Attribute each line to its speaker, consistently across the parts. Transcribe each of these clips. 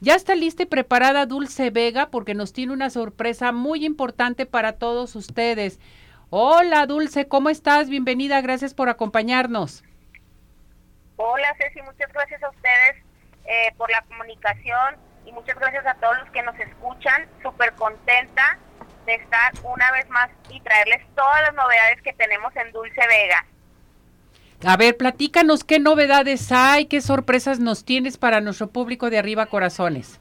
Speaker 1: Ya está lista y preparada Dulce Vega porque nos tiene una sorpresa muy importante para todos ustedes. Hola Dulce, ¿cómo estás? Bienvenida, gracias por acompañarnos.
Speaker 2: Hola Ceci, muchas gracias a ustedes eh, por la comunicación y muchas gracias a todos los que nos escuchan. Súper contenta de estar una vez más y traerles todas las novedades que tenemos en Dulce Vega.
Speaker 1: A ver, platícanos qué novedades hay, qué sorpresas nos tienes para nuestro público de Arriba Corazones.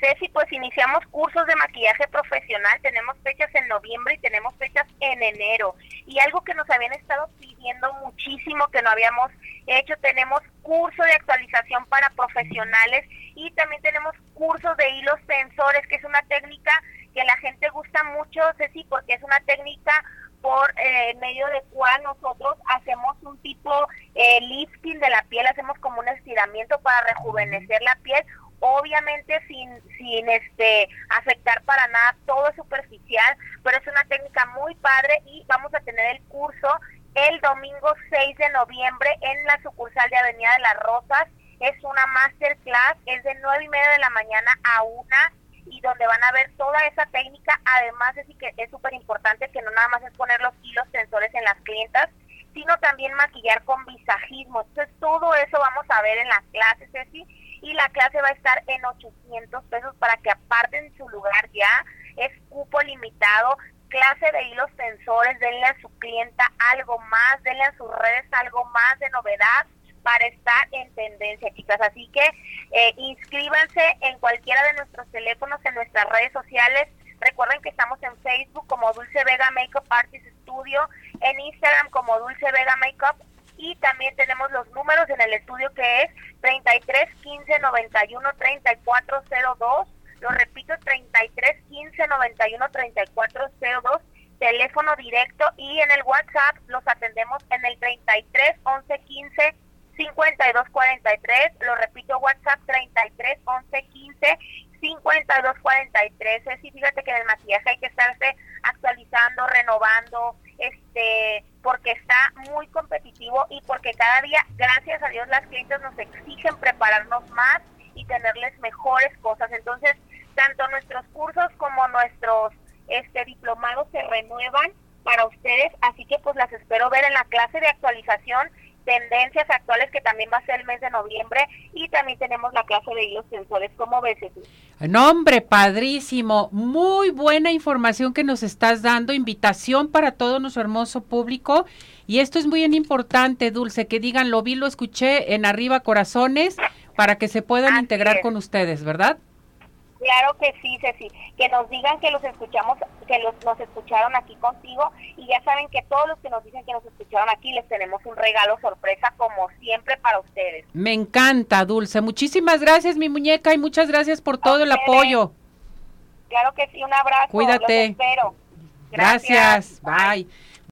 Speaker 2: Ceci, pues iniciamos cursos de maquillaje profesional, tenemos fechas en noviembre y tenemos fechas en enero. Y algo que nos habían estado pidiendo muchísimo que no habíamos hecho, tenemos curso de actualización para profesionales y también tenemos cursos de hilos tensores, que es una técnica que la gente gusta mucho, Ceci, porque es una técnica por eh, medio de cual nosotros hacemos un tipo eh, lifting de la piel, hacemos como un estiramiento para rejuvenecer la piel, obviamente sin, sin este afectar para nada, todo es superficial, pero es una técnica muy padre y vamos a tener el curso el domingo 6 de noviembre en la sucursal de Avenida de las Rosas. Es una masterclass, es de nueve y media de la mañana a una y donde van a ver toda esa técnica. Además, es que es súper importante que no nada más es poner los hilos tensores en las clientas, sino también maquillar con visajismo. Entonces, todo eso vamos a ver en las clases, Ceci, y la clase va a estar en 800 pesos para que aparten su lugar ya. Es cupo limitado, clase de hilos tensores, denle a su clienta algo más, denle a sus redes algo más de novedad para estar en tendencia, chicas. Así que eh, inscríbanse en cualquiera de nuestros teléfonos, en nuestras redes sociales. Recuerden que estamos en Facebook como Dulce Vega Makeup Artist Studio, en Instagram como Dulce Vega Makeup y también tenemos los números en el estudio que es 33 15 91 34 02. Lo repito, 33 15 91 34 02 teléfono directo y en el WhatsApp los atendemos en el 33 11 15 5243, lo repito, WhatsApp 33 11 15 52 43. Sí, fíjate que en el maquillaje hay que estarse actualizando, renovando, este, porque está muy competitivo y porque cada día, gracias a Dios, las clientes nos exigen prepararnos más y tenerles mejores cosas. Entonces, tanto nuestros cursos como nuestros este diplomados se renuevan para ustedes, así que pues las espero ver en la clase de actualización tendencias actuales que también va a ser el mes de noviembre y también tenemos la clase de hilos sensores. ¿Cómo ves, Jesús?
Speaker 1: Nombre, padrísimo. Muy buena información que nos estás dando. Invitación para todo nuestro hermoso público. Y esto es muy importante, Dulce, que digan, lo vi, lo escuché en Arriba Corazones para que se puedan integrar con ustedes, ¿verdad?
Speaker 2: Claro que sí, Ceci, que nos digan que los escuchamos, que los, nos escucharon aquí contigo y ya saben que todos los que nos dicen que nos escucharon aquí les tenemos un regalo sorpresa como siempre para ustedes.
Speaker 1: Me encanta, Dulce. Muchísimas gracias, mi muñeca, y muchas gracias por todo el apoyo.
Speaker 2: Claro que sí, un abrazo.
Speaker 1: Cuídate.
Speaker 2: espero.
Speaker 1: Gracias. Bye.